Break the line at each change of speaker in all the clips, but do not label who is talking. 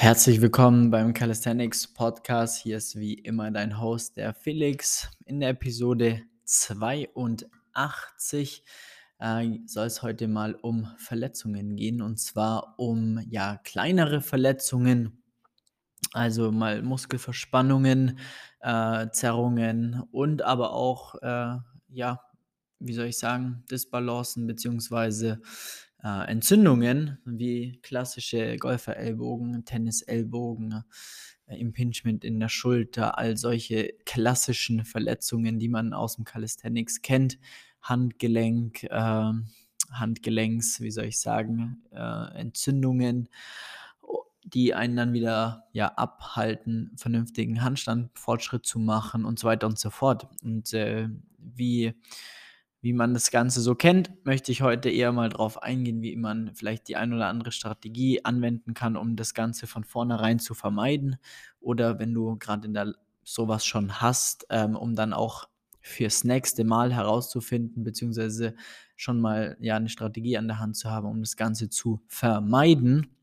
Herzlich willkommen beim Calisthenics Podcast. Hier ist wie immer dein Host, der Felix. In der Episode 82 äh, soll es heute mal um Verletzungen gehen und zwar um ja kleinere Verletzungen, also mal Muskelverspannungen, äh, Zerrungen und aber auch äh, ja wie soll ich sagen, Disbalancen beziehungsweise äh, Entzündungen, wie klassische Golferellbogen, Tennisellbogen, äh, Impingement in der Schulter, all solche klassischen Verletzungen, die man aus dem Calisthenics kennt, Handgelenk, äh, Handgelenks, wie soll ich sagen, äh, Entzündungen, die einen dann wieder ja abhalten, vernünftigen Handstandfortschritt zu machen und so weiter und so fort. Und äh, wie wie man das Ganze so kennt, möchte ich heute eher mal darauf eingehen, wie man vielleicht die ein oder andere Strategie anwenden kann, um das Ganze von vornherein zu vermeiden. Oder wenn du gerade in der sowas schon hast, ähm, um dann auch fürs nächste Mal herauszufinden, beziehungsweise schon mal ja eine Strategie an der Hand zu haben, um das Ganze zu vermeiden.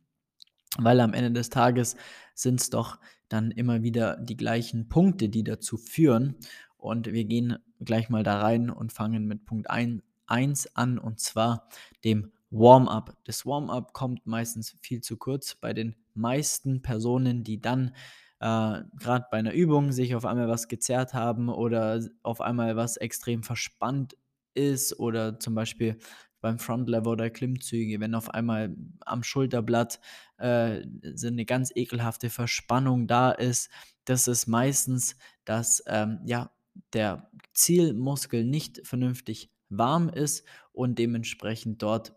Weil am Ende des Tages sind es doch dann immer wieder die gleichen Punkte, die dazu führen. Und wir gehen gleich mal da rein und fangen mit Punkt 1 an und zwar dem Warm-up. Das Warm-up kommt meistens viel zu kurz bei den meisten Personen, die dann äh, gerade bei einer Übung sich auf einmal was gezerrt haben oder auf einmal was extrem verspannt ist oder zum Beispiel beim Frontlever oder Klimmzüge, wenn auf einmal am Schulterblatt äh, eine ganz ekelhafte Verspannung da ist, das ist meistens, dass ähm, ja der Zielmuskel nicht vernünftig warm ist und dementsprechend dort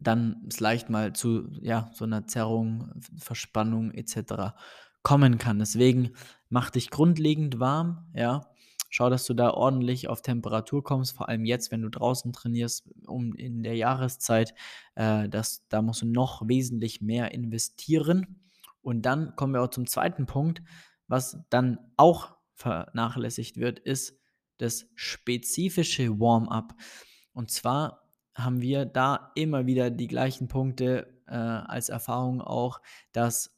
dann es leicht mal zu ja, so einer Zerrung, Verspannung etc. kommen kann. Deswegen mach dich grundlegend warm, ja. Schau, dass du da ordentlich auf Temperatur kommst, vor allem jetzt, wenn du draußen trainierst, um in der Jahreszeit, äh, das, da musst du noch wesentlich mehr investieren. Und dann kommen wir auch zum zweiten Punkt, was dann auch vernachlässigt wird, ist das spezifische Warm-up. Und zwar haben wir da immer wieder die gleichen Punkte äh, als Erfahrung auch, dass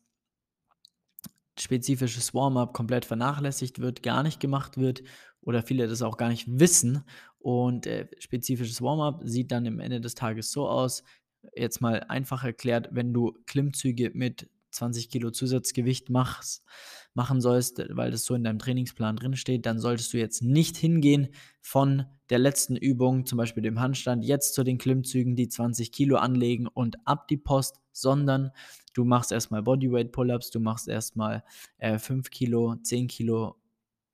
spezifisches Warm-up komplett vernachlässigt wird, gar nicht gemacht wird oder viele das auch gar nicht wissen. Und äh, spezifisches Warm-up sieht dann am Ende des Tages so aus, jetzt mal einfach erklärt, wenn du Klimmzüge mit 20 Kilo Zusatzgewicht machst, machen sollst, weil das so in deinem Trainingsplan drin steht, dann solltest du jetzt nicht hingehen von der letzten Übung, zum Beispiel dem Handstand, jetzt zu den Klimmzügen, die 20 Kilo anlegen und ab die Post, sondern du machst erstmal Bodyweight Pull-ups, du machst erstmal äh, 5 Kilo, 10 Kilo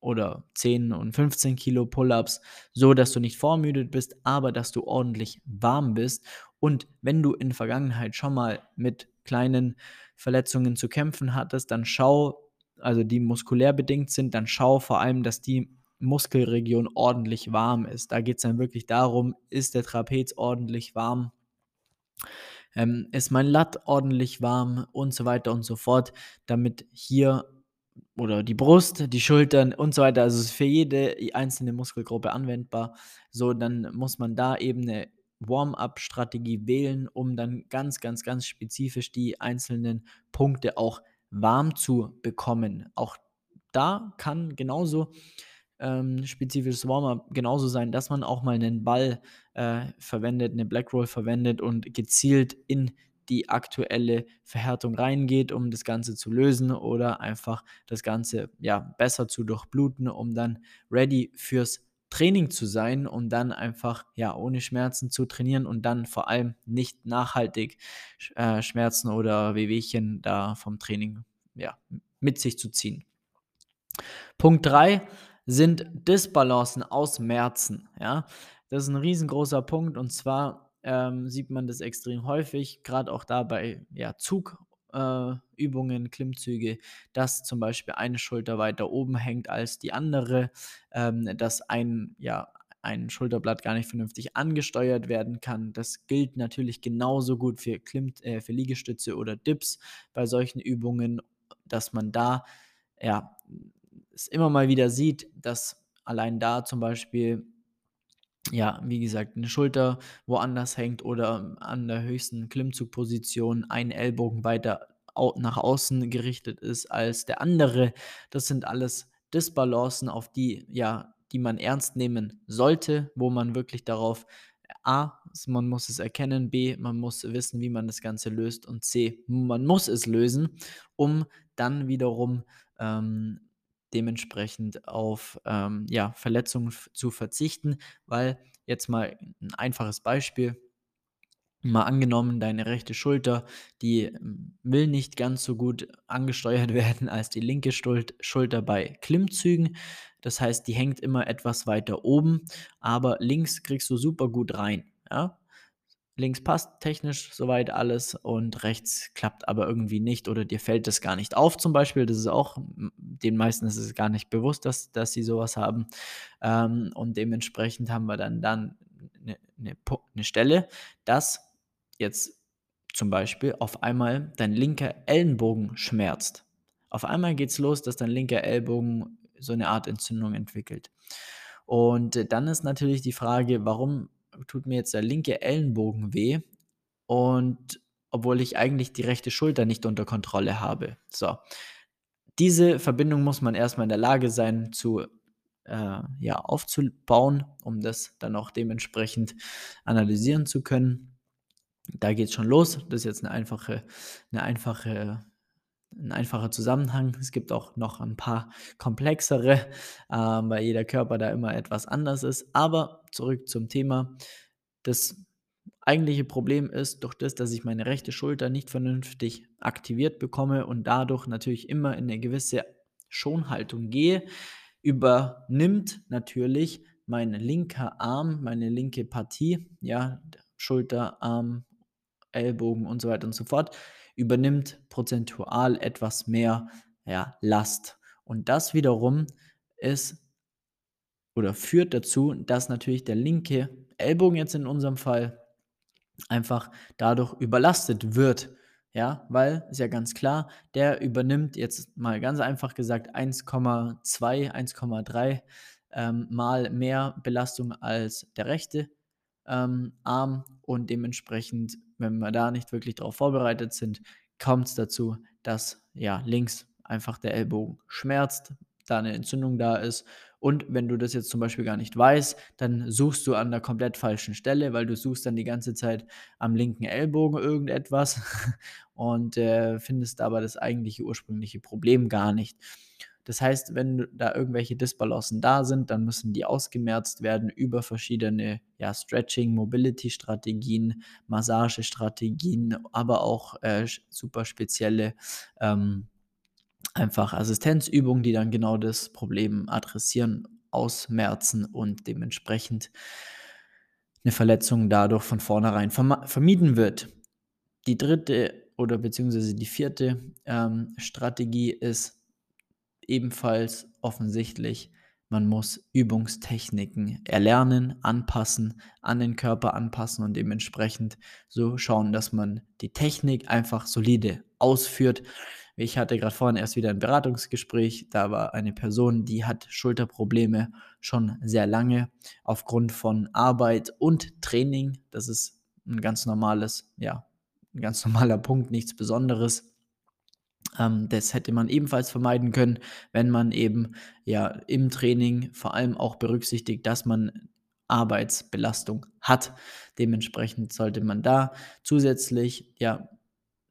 oder 10 und 15 Kilo Pull-ups, so dass du nicht vormüdet bist, aber dass du ordentlich warm bist. Und wenn du in Vergangenheit schon mal mit kleinen Verletzungen zu kämpfen hattest, dann schau, also die muskulär bedingt sind, dann schau vor allem, dass die Muskelregion ordentlich warm ist. Da geht es dann wirklich darum, ist der Trapez ordentlich warm, ähm, ist mein Latt ordentlich warm und so weiter und so fort, damit hier oder die Brust, die Schultern und so weiter, also es ist für jede einzelne Muskelgruppe anwendbar. So, dann muss man da eben eine Warm-up-Strategie wählen, um dann ganz, ganz, ganz spezifisch die einzelnen Punkte auch warm zu bekommen. Auch da kann genauso ähm, spezifisches Warm-up genauso sein, dass man auch mal einen Ball äh, verwendet, eine Black Roll verwendet und gezielt in die aktuelle Verhärtung reingeht, um das Ganze zu lösen oder einfach das Ganze ja besser zu durchbluten, um dann ready fürs Training zu sein, um dann einfach ja ohne Schmerzen zu trainieren und dann vor allem nicht nachhaltig äh, Schmerzen oder Wehwehchen da vom Training ja, mit sich zu ziehen. Punkt 3 sind Disbalancen aus Merzen. Ja? Das ist ein riesengroßer Punkt und zwar ähm, sieht man das extrem häufig, gerade auch da bei ja, Zug äh, Übungen, Klimmzüge, dass zum Beispiel eine Schulter weiter oben hängt als die andere, ähm, dass ein, ja, ein Schulterblatt gar nicht vernünftig angesteuert werden kann. Das gilt natürlich genauso gut für, Klimm, äh, für Liegestütze oder Dips bei solchen Übungen, dass man da ja es immer mal wieder sieht, dass allein da zum Beispiel ja, wie gesagt, eine Schulter woanders hängt oder an der höchsten Klimmzugposition ein Ellbogen weiter nach außen gerichtet ist als der andere. Das sind alles Disbalancen, auf die ja, die man ernst nehmen sollte, wo man wirklich darauf A, man muss es erkennen, B, man muss wissen, wie man das Ganze löst und C, man muss es lösen, um dann wiederum ähm, dementsprechend auf ähm, ja, Verletzungen zu verzichten, weil jetzt mal ein einfaches Beispiel, Mal angenommen, deine rechte Schulter, die ähm, will nicht ganz so gut angesteuert werden als die linke Schulter bei Klimmzügen. Das heißt, die hängt immer etwas weiter oben, aber links kriegst du super gut rein. Ja? Links passt technisch soweit alles und rechts klappt aber irgendwie nicht oder dir fällt das gar nicht auf zum Beispiel. Das ist auch, den meisten ist es gar nicht bewusst, dass, dass sie sowas haben. Ähm, und dementsprechend haben wir dann, dann eine, eine, eine Stelle, dass jetzt zum Beispiel auf einmal dein linker Ellenbogen schmerzt. Auf einmal geht es los, dass dein linker Ellbogen so eine Art Entzündung entwickelt. Und dann ist natürlich die Frage, warum tut mir jetzt der linke Ellenbogen weh und obwohl ich eigentlich die rechte Schulter nicht unter Kontrolle habe. So. Diese Verbindung muss man erstmal in der Lage sein zu äh, ja, aufzubauen, um das dann auch dementsprechend analysieren zu können da geht es schon los. Das ist jetzt eine einfache, eine einfache, ein einfacher Zusammenhang. Es gibt auch noch ein paar komplexere, äh, weil jeder Körper da immer etwas anders ist. Aber zurück zum Thema. Das eigentliche Problem ist, durch das, dass ich meine rechte Schulter nicht vernünftig aktiviert bekomme und dadurch natürlich immer in eine gewisse Schonhaltung gehe, übernimmt natürlich mein linker Arm, meine linke Partie, ja, Schulter, Arm, Ellbogen und so weiter und so fort, übernimmt prozentual etwas mehr ja, Last. Und das wiederum ist oder führt dazu, dass natürlich der linke Ellbogen jetzt in unserem Fall einfach dadurch überlastet wird. Ja, weil ist ja ganz klar, der übernimmt jetzt mal ganz einfach gesagt 1,2, 1,3 ähm, mal mehr Belastung als der rechte ähm, Arm und dementsprechend wenn wir da nicht wirklich darauf vorbereitet sind, kommt es dazu, dass ja links einfach der Ellbogen schmerzt, da eine Entzündung da ist. Und wenn du das jetzt zum Beispiel gar nicht weißt, dann suchst du an der komplett falschen Stelle, weil du suchst dann die ganze Zeit am linken Ellbogen irgendetwas und äh, findest aber das eigentliche ursprüngliche Problem gar nicht. Das heißt, wenn da irgendwelche Disbalancen da sind, dann müssen die ausgemerzt werden über verschiedene ja, Stretching, Mobility-Strategien, Massagestrategien, aber auch äh, super spezielle ähm, einfach Assistenzübungen, die dann genau das Problem adressieren, ausmerzen und dementsprechend eine Verletzung dadurch von vornherein vermieden wird. Die dritte oder beziehungsweise die vierte ähm, Strategie ist ebenfalls offensichtlich, man muss Übungstechniken erlernen, anpassen, an den Körper anpassen und dementsprechend so schauen, dass man die Technik einfach solide ausführt. Ich hatte gerade vorhin erst wieder ein Beratungsgespräch, da war eine Person, die hat Schulterprobleme schon sehr lange aufgrund von Arbeit und Training. Das ist ein ganz normales, ja, ein ganz normaler Punkt, nichts Besonderes. Ähm, das hätte man ebenfalls vermeiden können, wenn man eben ja im Training vor allem auch berücksichtigt, dass man Arbeitsbelastung hat. Dementsprechend sollte man da zusätzlich, ja,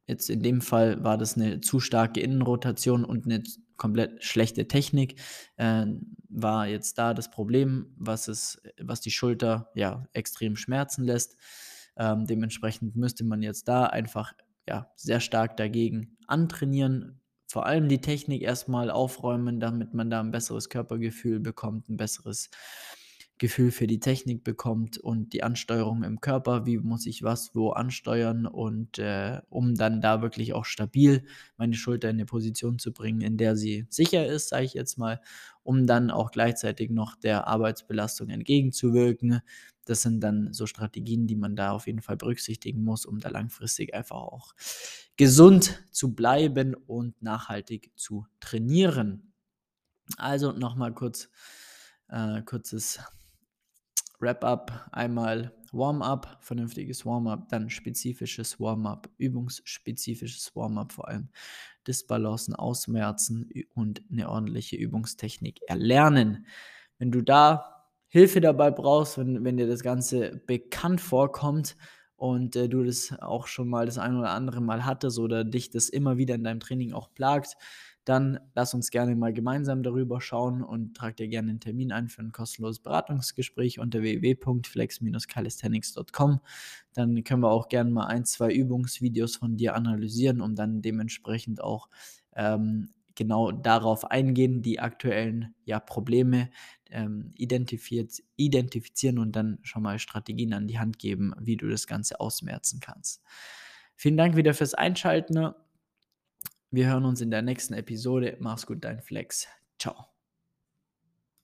jetzt in dem Fall war das eine zu starke Innenrotation und eine komplett schlechte Technik, äh, war jetzt da das Problem, was, es, was die Schulter ja extrem schmerzen lässt. Ähm, dementsprechend müsste man jetzt da einfach ja, sehr stark dagegen antrainieren. Vor allem die Technik erstmal aufräumen, damit man da ein besseres Körpergefühl bekommt, ein besseres Gefühl für die Technik bekommt und die Ansteuerung im Körper, wie muss ich was wo ansteuern und äh, um dann da wirklich auch stabil meine Schulter in eine Position zu bringen, in der sie sicher ist, sage ich jetzt mal, um dann auch gleichzeitig noch der Arbeitsbelastung entgegenzuwirken. Das sind dann so Strategien, die man da auf jeden Fall berücksichtigen muss, um da langfristig einfach auch gesund zu bleiben und nachhaltig zu trainieren. Also nochmal kurz, äh, kurzes Wrap-up. Einmal Warm-up, vernünftiges Warm-up, dann spezifisches Warm-up, übungsspezifisches Warm-up vor allem, Disbalancen ausmerzen und eine ordentliche Übungstechnik erlernen. Wenn du da Hilfe dabei brauchst, wenn, wenn dir das Ganze bekannt vorkommt und äh, du das auch schon mal das ein oder andere Mal hattest oder dich das immer wieder in deinem Training auch plagt, dann lass uns gerne mal gemeinsam darüber schauen und trag dir gerne einen Termin ein für ein kostenloses Beratungsgespräch unter www.flex-calisthenics.com. Dann können wir auch gerne mal ein, zwei Übungsvideos von dir analysieren, um dann dementsprechend auch ähm, genau darauf eingehen, die aktuellen ja, Probleme ähm, identifizieren und dann schon mal Strategien an die Hand geben, wie du das Ganze ausmerzen kannst. Vielen Dank wieder fürs Einschalten. Wir hören uns in der nächsten Episode. Mach's gut, dein Flex. Ciao.